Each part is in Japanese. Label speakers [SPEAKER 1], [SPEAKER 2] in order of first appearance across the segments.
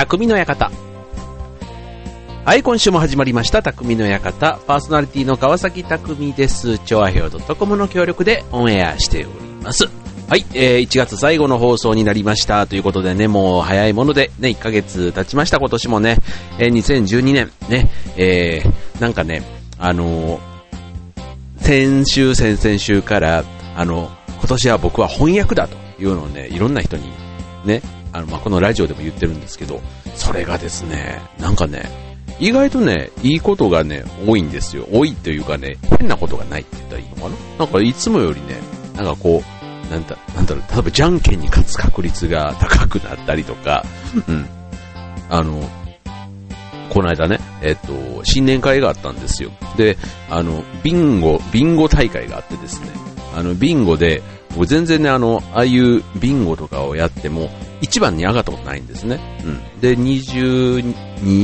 [SPEAKER 1] 匠の館。はい、今週も始まりました、匠の館。パーソナリティの川崎匠です。調和表 .com の協力でオンエアしております。はい、えー、1月最後の放送になりました。ということでね、もう早いものでね、1ヶ月経ちました、今年もね。えー、2012年、ね、えー、なんかね、あのー先週、先々週から、あの、今年は僕は翻訳だというのをね、いろんな人にね、あの、まあ、このラジオでも言ってるんですけど、それがですね、なんかね、意外とね、いいことがね、多いんですよ。多いというかね、変なことがないって言ったらいいのかななんかいつもよりね、なんかこう、なんだ、なんだろう、例えばじゃんけんに勝つ確率が高くなったりとか、うん。あの、この間ね、えっと、新年会があったんですよ。で、あの、ビンゴ、ビンゴ大会があってですね、あの、ビンゴで、僕全然ね、あの、ああいうビンゴとかをやっても、一番に上がったことないんですね。うん。で、22、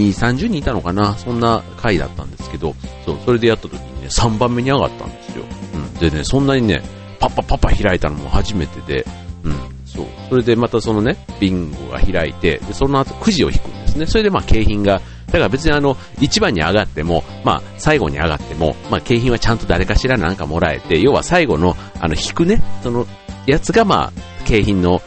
[SPEAKER 1] 30人いたのかなそんな回だったんですけど、そう、それでやった時にね、3番目に上がったんですよ。うん。でね、そんなにね、パッパパッパ開いたのも初めてで、うん。そう。それでまたそのね、ビンゴが開いて、で、その後くじを引くんですね。それでまあ景品が、だから別にあの、一番に上がっても、まあ、最後に上がっても、まあ、景品はちゃんと誰かしらなんかもらえて、要は最後の、あの、引くね、その、やつがまあ、景品の、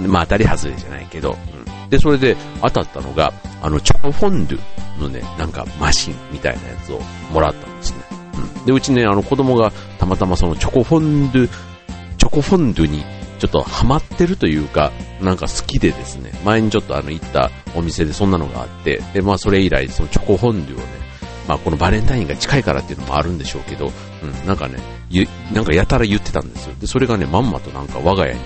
[SPEAKER 1] まあ、当たり外れじゃないけど、うん。で、それで当たったのが、あの、チョコフォンデュのね、なんかマシンみたいなやつをもらったんですね。うん。で、うちね、あの、子供がたまたまそのチョコフォンデュ、チョコフォンデュにちょっとハマってるというか、なんか好きでですね、前にちょっとあの行ったお店でそんなのがあって、で、まあそれ以来そのチョコフォンデュをね、まあこのバレンタインが近いからっていうのもあるんでしょうけど、うん、なんかね、なんかやたら言ってたんですよ。で、それがね、まんまとなんか我が家に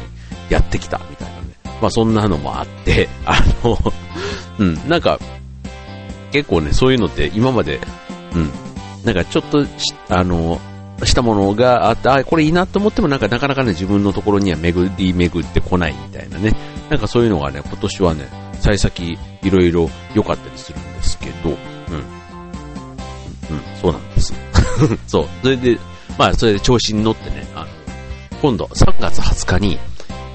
[SPEAKER 1] やってきたみたいな。まあそんなのもあって、あの、うん、なんか、結構ね、そういうのって今まで、うん、なんかちょっとし、あの、したものがあって、あ、これいいなと思ってもなんかなかなかね、自分のところには巡り巡ってこないみたいなね。なんかそういうのがね、今年はね、幸先いろいろ良かったりするんですけど、うん。うん、そうなんです。そう。それで、まあ、それで調子に乗ってね、あの、今度3月20日に、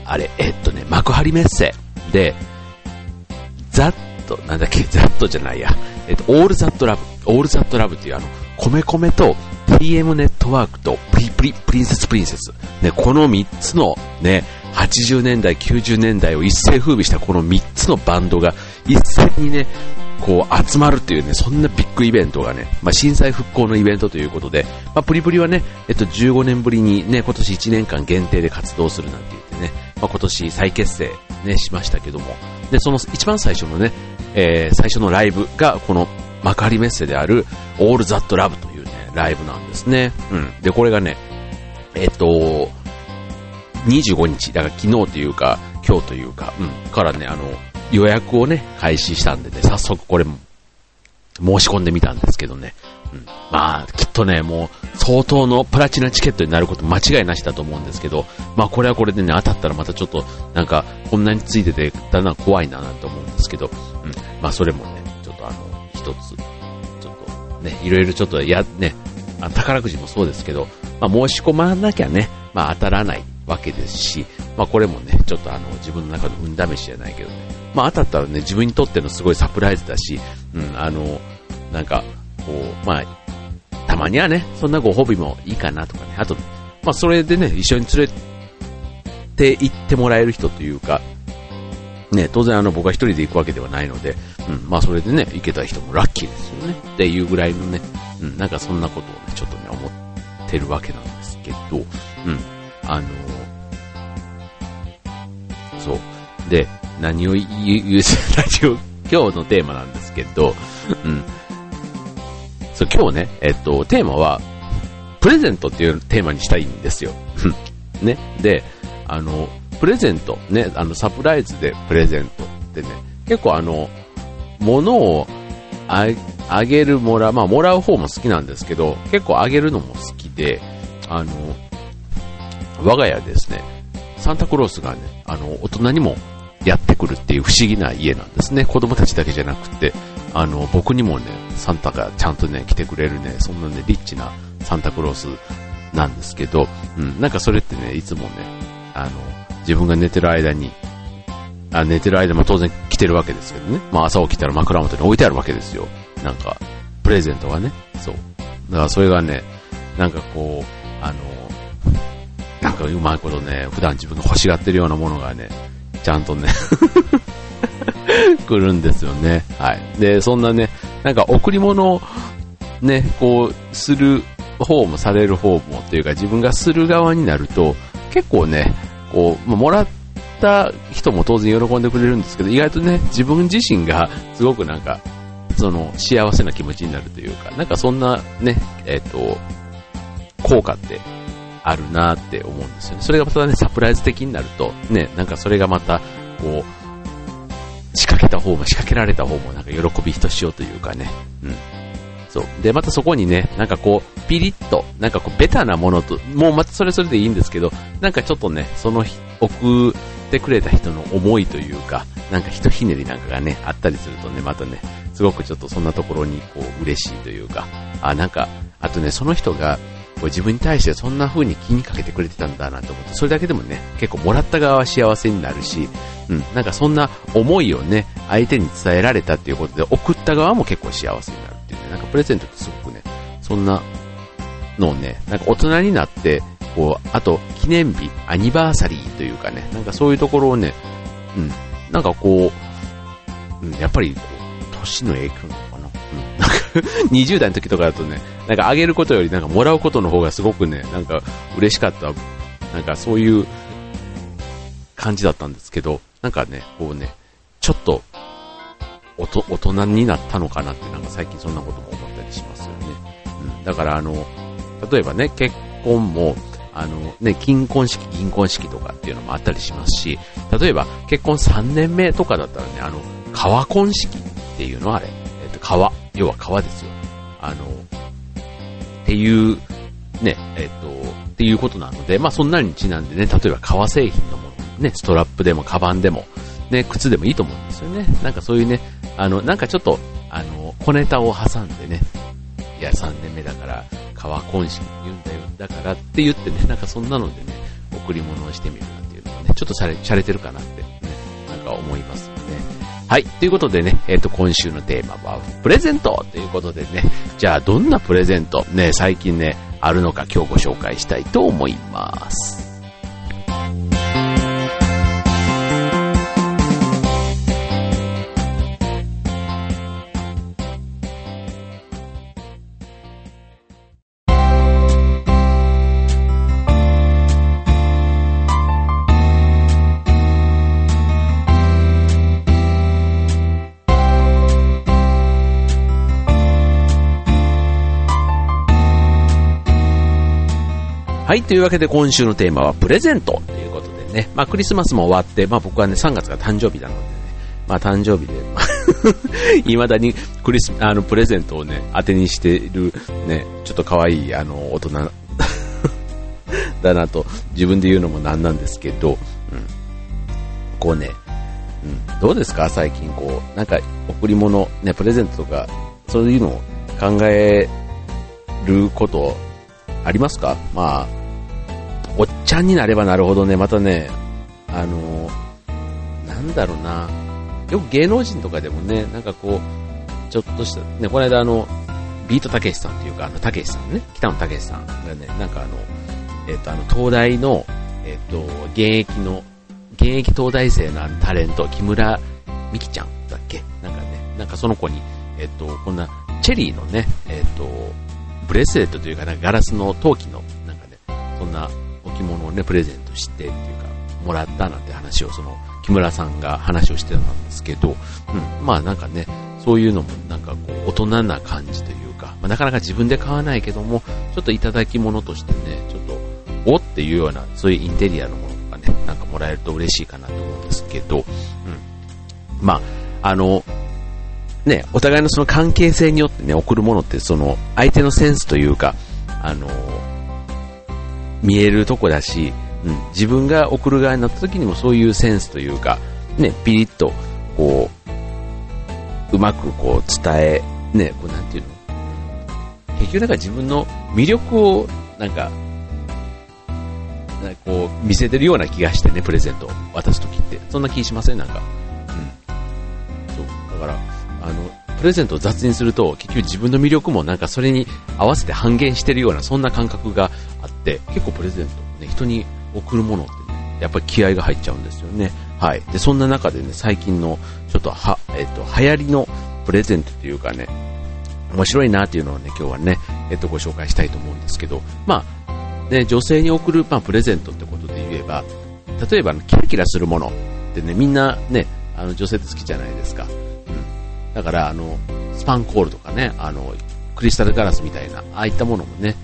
[SPEAKER 1] あれ、えっとね、幕張メッセで、ザッと、なんだっけ、ザッとじゃないや、えっと、オールザットラブ、オールザットラブっていうあの、米米と TM ネットワークとプリプリ、プリンセスプリンセス。ね、この3つのね、80年代、90年代を一世風靡したこの3つのバンドが一斉にね、こう集まるっていうね、そんなビッグイベントがね、まあ、震災復興のイベントということで、まあ、プリプリはね、えっと、15年ぶりにね、今年1年間限定で活動するなんて言ってね、まあ、今年再結成ね、しましたけども、で、その一番最初のね、えー、最初のライブがこの幕張メッセである、オールザットラブというね、ライブなんですね。うん。で、これがね、えっと、25日、だから昨日というか、今日というか、うん、からね、あの、予約をね、開始したんでね、早速これも、申し込んでみたんですけどね。うん、まあ、きっとね、もう、相当のプラチナチケットになること間違いなしだと思うんですけど、まあこれはこれでね、当たったらまたちょっと、なんか、こんなについてて、だんだん怖いななんて思うんですけど、うん、まあそれもね、ちょっとあの、一つ、ちょっとね、いろいろちょっとや、ね、あ宝くじもそうですけど、まあ申し込まなきゃね、まあ当たらないわけですし、まあこれもね、ちょっとあの、自分の中の運試しじゃないけどね、まあ当たったらね、自分にとってのすごいサプライズだし、うん、あの、なんか、こう、まあ、たまにはね、そんなご褒美もいいかなとかね、あと、まあそれでね、一緒に連れて行ってもらえる人というか、ね、当然あの僕は一人で行くわけではないので、うん、まあそれでね、行けた人もラッキーですよね。っていうぐらいのね、うん、なんかそんなことをね、ちょっとね、思ってるわけなんですけど、うん、あのそう。で、何を言う、ラジオ、今日のテーマなんですけど、うん。そう、今日ね、えっと、テーマは、プレゼントっていうテーマにしたいんですよ。ね。で、あの、プレゼント、ね、あの、サプライズでプレゼントってね、結構あの、物をああげる、もら、まあ、もらう方も好きなんですけど、結構あげるのも好きで、あの、我が家ですね、サンタクロースがね、あの、大人にもやってくるっていう不思議な家なんですね。子供たちだけじゃなくて、あの、僕にもね、サンタがちゃんとね、来てくれるね、そんなね、リッチなサンタクロースなんですけど、うん、なんかそれってね、いつもね、あの、自分が寝てる間に、あ寝てる間も当然来てるわけですけどね。まあ朝起きたら枕元に置いてあるわけですよ。なんか、プレゼントがね。そう。だからそれがね、なんかこう、あの、なんかうまいことね、普段自分が欲しがってるようなものがね、ちゃんとね 来るんですよね。はい。で、そんなね、なんか贈り物をね、こう、する方もされる方もというか自分がする側になると、結構ね、こう、まあ、もらった人も当然喜んでくれるんですけど、意外とね、自分自身がすごくなんか、その幸せな気持ちになるというか、なんかそんなね、えっ、ー、と、効果ってあるなって思うんですよね。それがまたね、サプライズ的になると、ね、なんかそれがまた、こう、仕掛けた方も仕掛けられた方もなんか喜びひとしおというかね、うん。そう。で、またそこにね、なんかこう、ピリッと、なんかこう、ベタなものと、もうまたそれそれでいいんですけど、なんかちょっとね、その送ってくれた人の思いというか、なんかひとひねりなんかがね、あったりするとね、またね、すごくちょっとそんなところにこう、嬉しいというか、あ、なんか、あとね、その人が、こう自分に対してそんな風に気にかけてくれてたんだなと思って、それだけでもね、結構もらった側は幸せになるし、うん、なんかそんな思いをね、相手に伝えられたっていうことで、送った側も結構幸せになるっていうね、なんかプレゼントってすごくね、そんなのをね、なんか大人になって、こう、あと、記念日、アニバーサリーというかね、なんかそういうところをね、うん、なんかこう、うん、やっぱり、年の影響 20代の時とかだとね、なんかあげることよりなんかもらうことの方がすごくね、なんか嬉しかった、なんかそういう感じだったんですけど、なんかね、こうね、ちょっと、大人になったのかなって、なんか最近そんなことも思ったりしますよね。うん。だからあの、例えばね、結婚も、あのね、金婚式、銀婚式とかっていうのもあったりしますし、例えば結婚3年目とかだったらね、あの、川婚式っていうのあれ、えっと、川、要は川ですよ。あの、っていう、ね、えっと、っていうことなので、まあそんなにちなんでね、例えば革製品のもの、ね、ストラップでもカバンでも、ね、靴でもいいと思うんですよね。なんかそういうね、あの、なんかちょっと、あの、小ネタを挟んでね、いや、3年目だから、革婚式って言うんだよ、だからって言ってね、なんかそんなのでね、贈り物をしてみるなんていうのはね、ちょっとしゃれ、しゃれてるかなってね、なんか思います。はい。ということでね、えっ、ー、と、今週のテーマは、プレゼントということでね、じゃあ、どんなプレゼント、ね、最近ね、あるのか今日ご紹介したいと思います。はい、というわけで今週のテーマはプレゼントということでね、まあクリスマスも終わって、まあ僕はね3月が誕生日なのでね、まあ誕生日で、未だにクリス、あのプレゼントをね、当てにしてるね、ちょっと可愛いあの大人 だなと自分で言うのもなんなんですけど、うん、こうね、うん、どうですか？最近こう、なんか贈り物、ね、プレゼントとか、そういうのを考えることありますか？まあ、おっちゃんになればなるほどね、またね、あのなんだろうな、よく芸能人とかでもね、なんかこう、ちょっとした、ね、この間あの、ビートたけしさんっていうか、あの、たけしさんね、北野たけしさんがね、なんかあの、えっ、と、あの、東大の、えっ、と、現役の、現役東大生のあのタレント、木村美希ちゃんだっけ？なんかね、なんかその子に、えっ、と、こんな、チェリーのね、えっ、と、ブレスレットというか、なんかガラスの陶器の、なんかね、そんな置物をね、プレゼントしてっていうか、もらったなんて話をその、木村さんが話をしてたんですけど、うん、まあなんかね、そういうのもなんかこう、大人な感じというか、まあ、なかなか自分で買わないけども、ちょっといただき物としてね、ちょっと、おっていうような、そういうインテリアのものとかね、なんかもらえると嬉しいかなと思うんですけど、うん。まあ、あの、ね、お互いのその関係性によってね、送るものってその、相手のセンスというか、あの、見えるとこだし、うん、自分が送る側になった時にもそういうセンスというか、ね、ピリッと、こう、うまくこう伝え、ね、こうなんていうの？結局なんか自分の魅力をなんか、なんかこう見せてるような気がしてね、プレゼントを渡すときって。そんな気しません？なんか。うん。そう。だから、あの、プレゼントを雑にすると、結局自分の魅力もなんかそれに合わせて半減してるような、そんな感覚があっって、結構プレゼントね、人に贈るものってね、やっぱり気合が入っちゃうんですよね。はい。で、そんな中でね、最近の、ちょっとは、えっ、と、流行りのプレゼントというかね、面白いなっていうのをね、今日はね、えっ、と、ご紹介したいと思うんですけど、まあ、ね、女性に贈る、まあ、プレゼントってことで言えば、例えば、キラキラするものってね、みんなね、あの、女性って好きじゃないですか。うん。だから、あの、スパンコールとかね、あの、クリスタルガラスみたいな、ああいったものもね、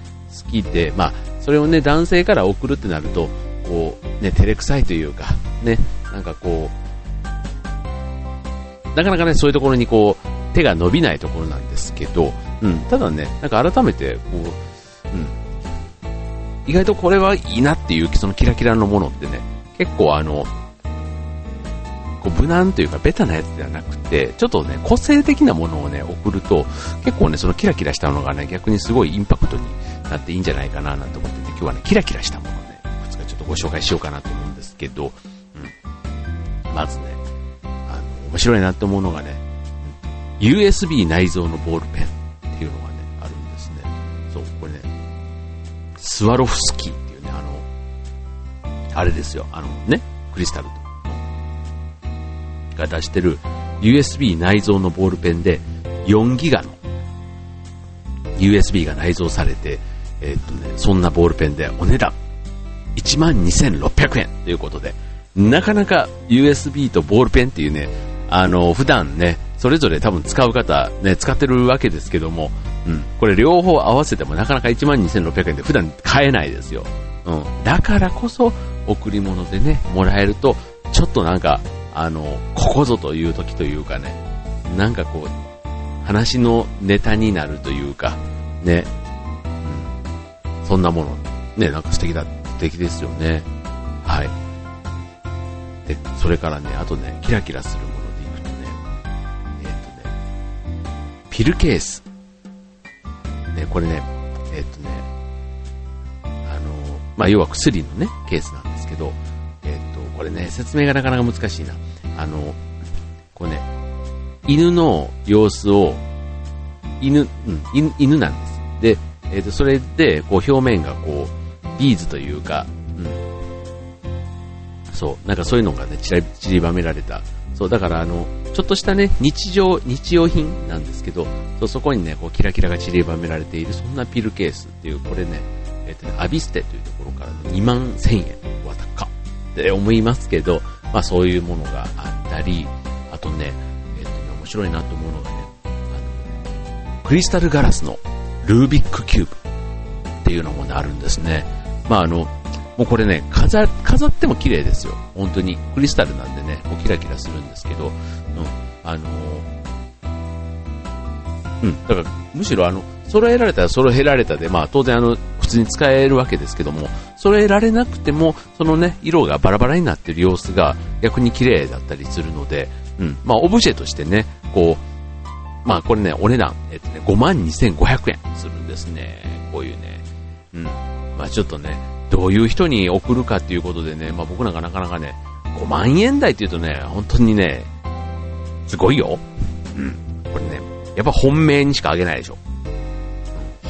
[SPEAKER 1] 好きで、まあ、それをね、男性から送るってなると、こう、ね、照れくさいというか、ね、なんかこう、なかなかね、そういうところにこう、手が伸びないところなんですけど、うん、ただね、なんか改めて、こう、うん、意外とこれはいいなっていう、そのキラキラのものってね、結構あの、こう無難というかベタなやつではなくて、ちょっとね、個性的なものをね、送ると、結構ね、そのキラキラしたのがね、逆にすごいインパクトになっていいんじゃないかななんて思って、今日はね、キラキラしたものをね、いくつかちょっとご紹介しようかなと思うんですけど、うん。まずね、あの、面白いなって思うのがね、USB 内蔵のボールペンっていうのがね、あるんですね。そう、これね、スワロフスキーっていうね、あの、あれですよ、あのね、クリスタルが出してる USB 内蔵のボールペンで4ギガの USB が内蔵されて、えー、っとね、そんなボールペンでお値段12,600円ということで、なかなか USB とボールペンっていうね、あの、普段ね、それぞれ多分使う方、ね、使ってるわけですけども、うん、これ両方合わせてもなかなか12,600円で普段買えないですよ。うん、だからこそ、贈り物でね、もらえると、ちょっとなんか、あの、ここぞという時というかね、なんかこう、話のネタになるというか、ね、そんなもの、ね、なんか素敵だ、素敵ですよね。はい。で、それからね、あとね、キラキラするものでいくとね、えっ、ー、とね、ピルケース。ね、これね、えっ、ー、とね、あの、まあ、要は薬のね、ケースなんですけど、えっとこれね、説明がなかなか難しいな。あの、こうね、犬の様子を、犬、うん、犬犬なんです。で、えっ、ー、と、それで、こう表面がこう、ビーズというか、うん。そう、なんかそういうのがね、散りばめられた。そう、だからあの、ちょっとしたね、日常、日用品なんですけど、そうそこにね、こう、キラキラが散りばめられている、そんなピルケースっていう、これね、えっ、ー、とね、アビステというところから2万1000円。わ、高っ。って思いますけど、まあそういうものがあったり、あとね、えっ、とね、面白いなと思うのがね、クリスタルガラスのルービックキューブっていうのもね、あるんですね。まああの、もうこれね、飾、飾っても綺麗ですよ。本当に。クリスタルなんでね、こうキラキラするんですけど、うん、あのうん、だからむしろあの、揃えられたら揃えられたで、まあ当然あの、普通に使えるわけですけども、揃えられなくても、そのね、色がバラバラになってる様子が逆に綺麗だったりするので、うん、まあオブジェとしてね、こう、まあこれね、お値段、えっとね、52,500円するんですね。こういうね、うん、まあちょっとね、どういう人に送るかっていうことでね、まあ僕なんかなかなかね、5万円台って言うとね、本当にね、すごいよ。うん。これね、やっぱ本命にしかあげないでしょ。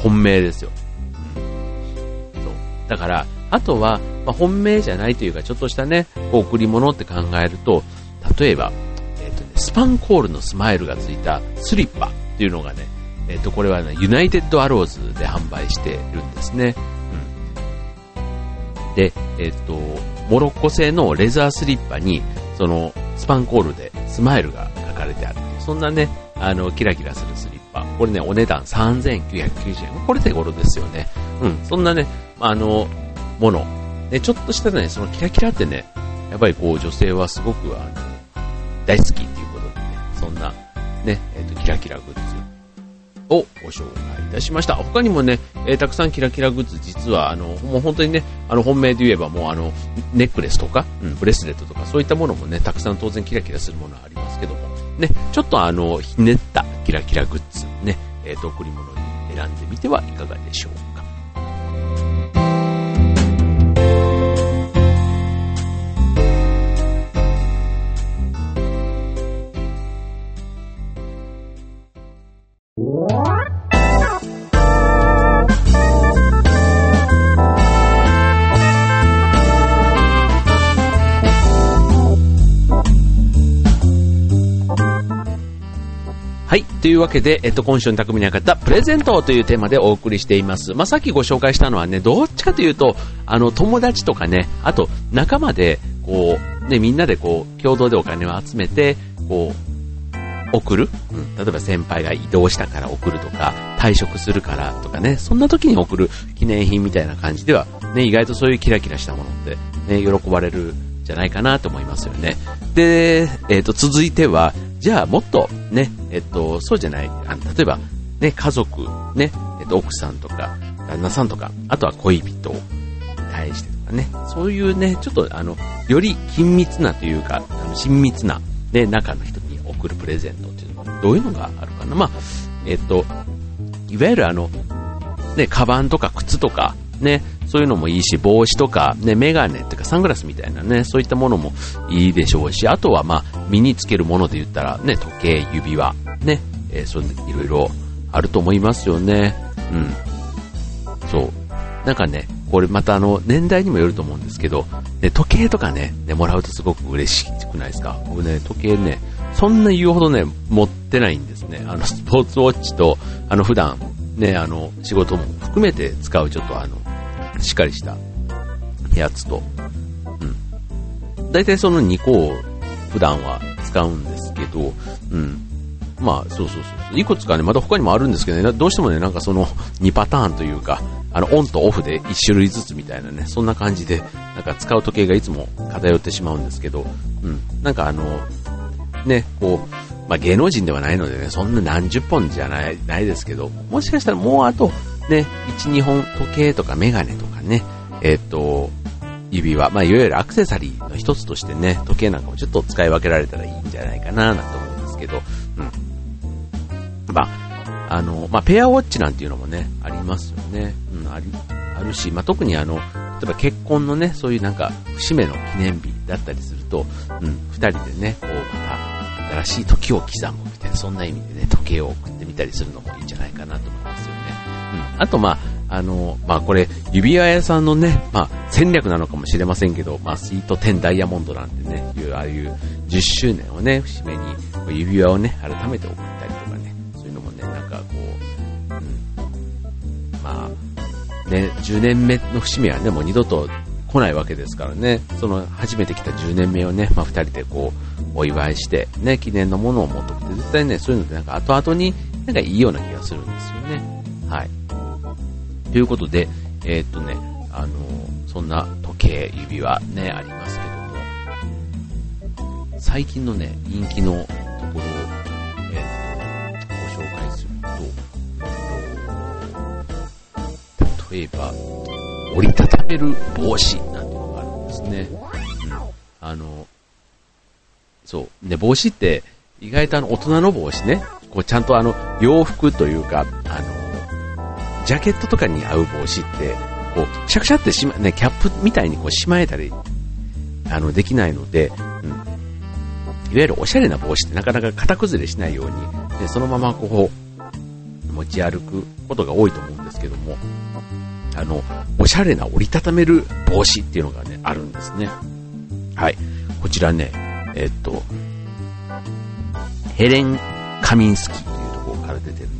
[SPEAKER 1] 本命ですよ。うんそう。だから、あとは、まあ、本命じゃないというか、ちょっとしたね、贈り物って考えると、例えば、スパンコールのスマイルがついたスリッパっていうのがね、えっ、ー、と、これはね、ユナイテッドアローズで販売してるんですね。うん。で、えっ、ー、と、モロッコ製のレザースリッパに、その、スパンコールでスマイルが書かれてある。そんなね、あの、キラキラするスリッパ。これね、お値段3990円。これ手頃ですよね。うん、そんなね、あの、もの。で、ちょっとしたね、そのキラキラってね、やっぱりこう、女性はすごく、あの、大好きっ、そんな、ね、えっ、ー、と、キラキラグッズをご紹介いたしました。他にもね、えー、たくさんキラキラグッズ、実は、あの、もう本当にね、あの、本命で言えばもう、あの、ネックレスとか、うん、ブレスレットとか、そういったものもね、たくさん当然キラキラするものはありますけども、ね、ちょっとあの、ひねったキラキラグッズね、えっ、ー、と、贈り物に選んでみてはいかがでしょうか。というわけで、えっと、今週の匠にあったプレゼントというテーマでお送りしています。まあ、さっきご紹介したのはね、どっちかというと、あの、友達とかね、あと、仲間で、こう、ね、みんなでこう、共同でお金を集めて、こう、送る、うん、例えば先輩が移動したから送るとか、退職するからとかね、そんな時に送る記念品みたいな感じでは、ね、意外とそういうキラキラしたものって、ね、喜ばれるじゃないかなと思いますよね。で、えっ、ー、と、続いては、じゃあもっとね、えっと、そうじゃない、あの例えば、ね、家族、ね、えっと、奥さんとか、旦那さんとか、あとは恋人に対してとかね、そういうね、ちょっとあの、より緊密なというか、あの親密な、ね、中の人に送るプレゼントっていうのは、どういうのがあるかな。まあ、えっと、いわゆるあの、ね、カバンとか靴とか、ね、そういうのもいいし、帽子とか、ね、メガネとかサングラスみたいなね、そういったものもいいでしょうし、あとはまあ、身につけるもので言ったら、ね、時計、指輪、ね、えー、そういろいろあると思いますよね。うん。そう。なんかね、これまたあの、年代にもよると思うんですけど、ね、時計とかね、ね、もらうとすごく嬉しくないですか？僕ね、時計ね、そんな言うほどね、持ってないんですね。あの、スポーツウォッチと、あの、普段、ね、あの、仕事も含めて使うちょっとあの、しっかりしたやつと、うん。大体その2個を普段は使うんですけど、うん。まあ、そうそうそう。いくつかね、また他にもあるんですけどね、どうしてもね、なんかその2パターンというか、あの、オンとオフで1種類ずつみたいなね、そんな感じで、なんか使う時計がいつも偏ってしまうんですけど、うん。なんかあの、ね、こう、まあ、芸能人ではないのでね、そんな何十本じゃない、ないですけど、もしかしたらもうあと、ね、1、2本時計とかメガネとかね、えっ、ー、と、指輪、まあ、いわゆるアクセサリーの一つとしてね、時計なんかもちょっと使い分けられたらいいんじゃないかな、なんて思うんですけど、うん。まあ、あの、まあ、ペアウォッチなんていうのもね、ありますよね。うん、あり、あるし、まあ、特にあの、例えば結婚のね、そういうなんか、節目の記念日だったりすると、うん、二人でね、こう、また、新しい時を刻むみたいな、そんな意味でね、時計を送ってみたりするのもいいんじゃないかなと思います。あと、まあ、あの、まあこれ、指輪屋さんのね、まあ戦略なのかもしれませんけど、まあスイート10ダイヤモンドなんてね、いう、ああいう10周年をね、節目に指輪をね、改めて送ったりとかね、そういうのもね、なんかこう、うん、まあ、ね、10年目の節目はね、もう二度と来ないわけですからね、その初めて来た10年目をね、まあ2人でこう、お祝いして、ね、記念のものを持ってくて、絶対ね、そういうのってなんか後々になんかいいような気がするんですよね。はい。ということで、えー、っとね、あの、そんな時計、指輪ね、ありますけども、最近のね、人気のところを、えー、ご紹介すると、例えば、折りたためる帽子なんていうのがあるんですね。うん。あの、そう。で、帽子って、意外とあの、大人の帽子ね、こう、ちゃんとあの、洋服というか、あの、ジャケットとかに合う帽子って、こう、シャクシャってしま、ね、キャップみたいにこうしまえたり、あの、できないので、うん。いわゆるおしゃれな帽子ってなかなか型崩れしないように、でそのままこう、持ち歩くことが多いと思うんですけども、あの、おしゃれな折りたためる帽子っていうのがね、あるんですね。はい。こちらね、えっと、ヘレン・カミンスキーというところから出てるね、えっと、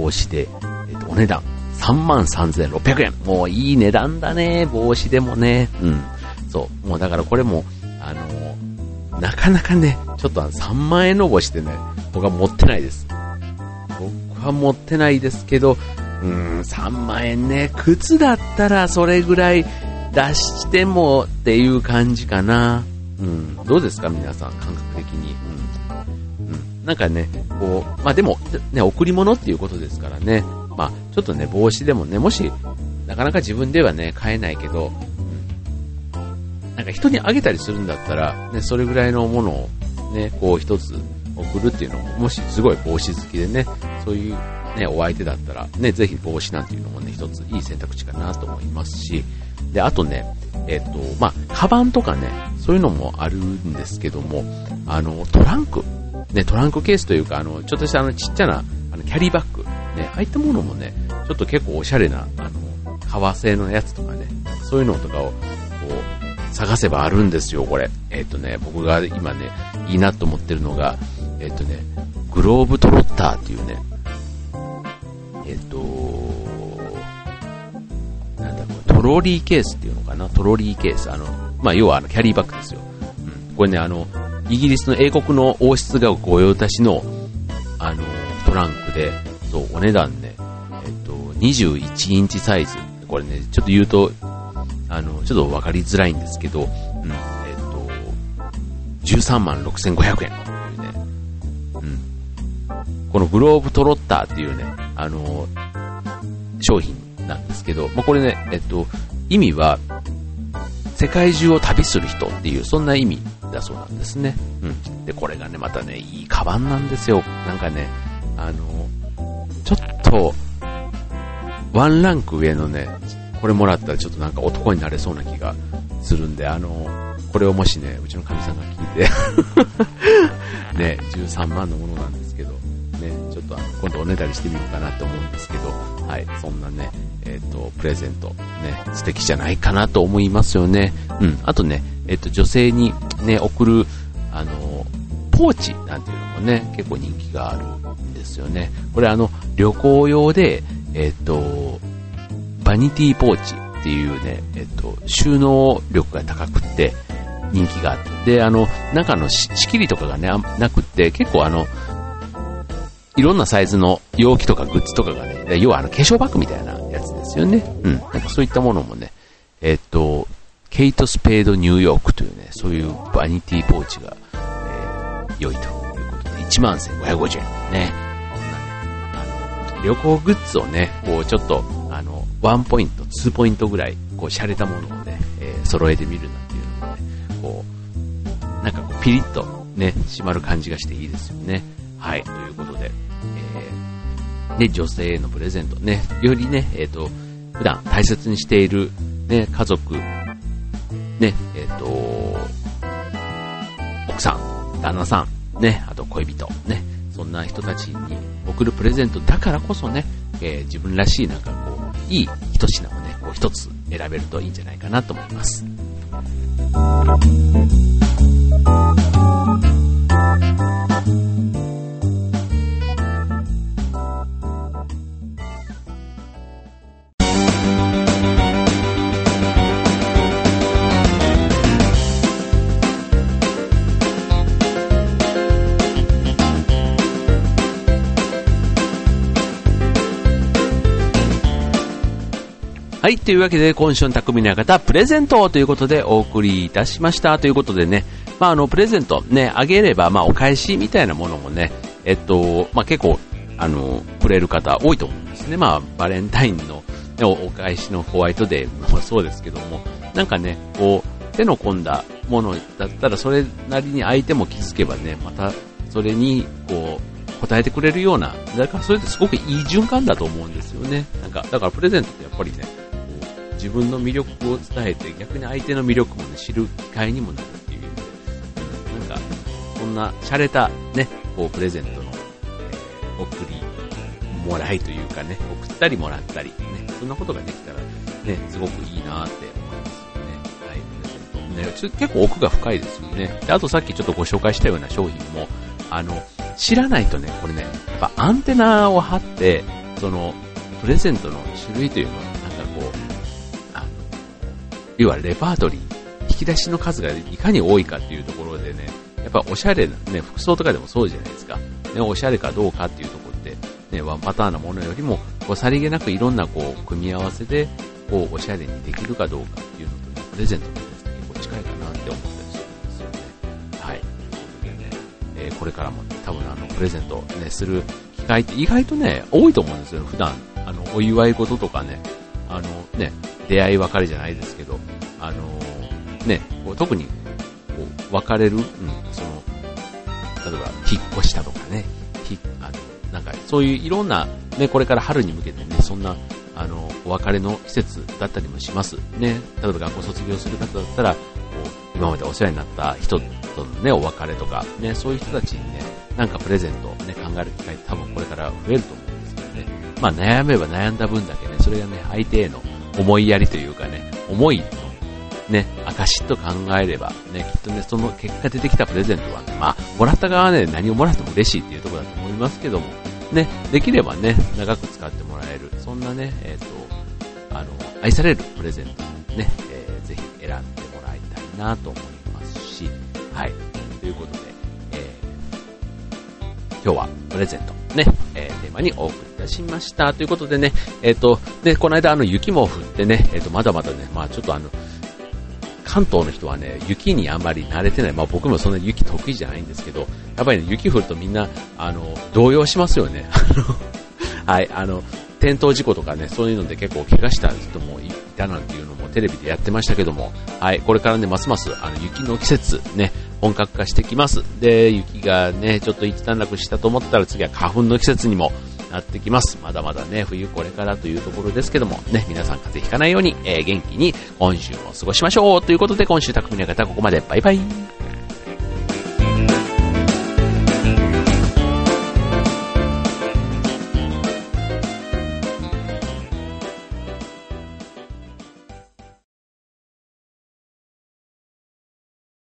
[SPEAKER 1] 帽子で、えっ、と、お値段33,600円。もういい値段だね、帽子でもね。うん。そう。もうだからこれも、あの、なかなかね、ちょっと3万円の帽子ってね、僕は持ってないです。僕は持ってないですけど、うん、3万円ね、靴だったらそれぐらい出してもっていう感じかな。うん。どうですか皆さん、感覚的に。うんなんかね、こう、まあでも、ね、贈り物っていうことですからね、まあちょっとね、帽子でもね、もし、なかなか自分ではね、買えないけど、なんか人にあげたりするんだったら、ね、それぐらいのものをね、こう一つ送るっていうのも、もしすごい帽子好きでね、そういうね、お相手だったら、ね、ぜひ帽子なんていうのもね、一ついい選択肢かなと思いますし、で、あとね、えっ、と、まあ、カバンとかね、そういうのもあるんですけども、あの、トランク、ね、トランクケースというか、あの、ちょっとしたあの、ちっちゃな、あの、キャリーバッグ、ね、ああいったものもね、ちょっと結構おしゃれな、あの、革製のやつとかね、そういうのとかを、こう、探せばあるんですよ、これ。えっ、とね、僕が今ね、いいなと思ってるのが、えっ、とね、グローブトロッターっていうね、えっと、なんだこれ、トロリーケースっていうのかなトロリーケース。あの、まあ、要はあの、キャリーバッグですよ。うん。これね、あの、イギリスの英国の王室が御用達の、あの、トランクで、そう、お値段ね、えっと、21インチサイズ。これね、ちょっと言うと、あの、ちょっと分かりづらいんですけど、うん、えっと、13万6500円。このグローブトロッターっていうね、あの商品なんですけど、まあ、これね、えっと、意味は、世界中を旅する人っていう、そんな意味だそうなんですね。うん。で、これがね、またね、いいカバンなんですよ。なんかね、あの、ちょっと、ワンランク上のね、これもらったらちょっとなんか男になれそうな気がするんで、あの、これをもしね、うちのかみさんが聞いて ね、13万のものなんですけど、ね、ちょっと今度おねだりしてみようかなと思うんですけど、はい、そんなね、えっ、ー、と、プレゼント、ね、素敵じゃないかなと思いますよね。うん、あとね、えっ、と、女性にね、送る、あの、ポーチなんていうのもね、結構人気があるんですよね。これあの、旅行用で、えっ、と、バニティポーチっていうね、えっと、収納力が高くって、人気があって、で、あの、中の仕切りとかがね、なくって、結構あの、いろんなサイズの容器とかグッズとかがね、要はあの化粧バッグみたいなやつですよね。うん。なんかそういったものもね、えっと、ケイト・スペード・ニューヨークというね、そういうバニティポーチが、えー、良いということで、1万1550円。ね。こんなね、あの、旅行グッズをね、こうちょっと、あの、ワンポイント、ツーポイントぐらい、こう、洒落たものをね、えー、揃えてみるなんていうのもね、こう、なんかこう、ピリッとね、締まる感じがしていいですよね。はい、ということで、えー、ね、女性へのプレゼントね、よりね、えっ、ー、と、普段大切にしている、ね、家族、ね、えっ、ー、と、奥さん、旦那さん、ね、あと恋人、ね、そんな人たちに送るプレゼントだからこそね、えー、自分らしいなんかこう、いい一品をね、こう一つ選べるといいんじゃないかなと思います。はい、というわけで今週の匠の方、プレゼントということでお送りいたしました。ということでね、まあ、あの、プレゼントね、あげれば、まあ、お返しみたいなものもね、えっと、まあ、結構、あの、くれる方多いと思うんですね。まあ、バレンタインの、ね、お返しのホワイトデーもそうですけども、なんかね、こう、手の込んだものだったら、それなりに相手も気づけばね、また、それに、こう、答えてくれるような、だからそれってすごくいい循環だと思うんですよね。なんか、だからプレゼントってやっぱりね、自分の魅力を伝えて逆に相手の魅力も、ね、知る機会にもなるっていう意味で、うん、なんか、そんな洒落たね、こうプレゼントの、え、送り、もらいというかね、送ったりもらったり、ね、そんなことができたら、ね、すごくいいなって思いますよね。はい、ね、ちょ結構奥が深いですよね。で、あとさっきちょっとご紹介したような商品も、あの、知らないとね、これね、やっぱアンテナを張って、その、プレゼントの種類というのは、なんかこう、要はレパートリー、引き出しの数がいかに多いかっていうところでね、やっぱおしゃれな、ね、服装とかでもそうじゃないですか。ね、おしゃれかどうかっていうところで、ね、ワンパターンなものよりも、こう、さりげなくいろんなこう、組み合わせで、こう、おしゃれにできるかどうかっていうのと、ね、プレゼントとですね、結構近いかなって思ったりするんですよね。はい。ということでね、えー、これからも、ね、多分あの、プレゼントね、する機会って意外とね、多いと思うんですよ。普段、あの、お祝い事とかね、あの、ね、出会い別れじゃないですけど、あのー、ね、こう特に、こう、別れる、うん、その、例えば、引っ越したとかね、ひあの、なんか、そういういろんな、ね、これから春に向けてね、そんな、あの、お別れの季節だったりもします。ね、例えば学校卒業する方だったら、こう、今までお世話になった人とのね、お別れとか、ね、そういう人たちにね、なんかプレゼントをね、考える機会多分これから増えると思うんですけどね。まあ悩めば悩んだ分だけね、それがね、相手への思いやりというかね、思い、ね、証と考えれば、ね、きっとね、その結果出てきたプレゼントはね、まあ、もらった側はね、何をもらっても嬉しいっていうところだと思いますけども、ね、できればね、長く使ってもらえる、そんなね、えっ、と、あの、愛されるプレゼントね、えー、ぜひ選んでもらいたいなと思いますし、はい、ということで、えー、今日はプレゼント、ね、えー、テーマにお送りいたしました。ということでね、えっ、と、で、この間あの雪も降ってね、えっ、と、まだまだね、まあちょっとあの、関東の人はね、雪にあんまり慣れてない。まあ僕もそんな雪得意じゃないんですけど、やっぱりね、雪降るとみんな、あの、動揺しますよね。はい、あの、転倒事故とかね、そういうので結構怪我した人もいたなんていうのもテレビでやってましたけども、はい、これからね、ますます、あの、雪の季節、ね、本格化してきます。で、雪がね、ちょっと一段落したと思ったら次は花粉の季節にもなってきます。まだまだね、冬これからというところですけども、ね、皆さん風邪ひかないように、えー、元気に今週も過ごしましょうということで、今週匠の方ここまで。バイバイ。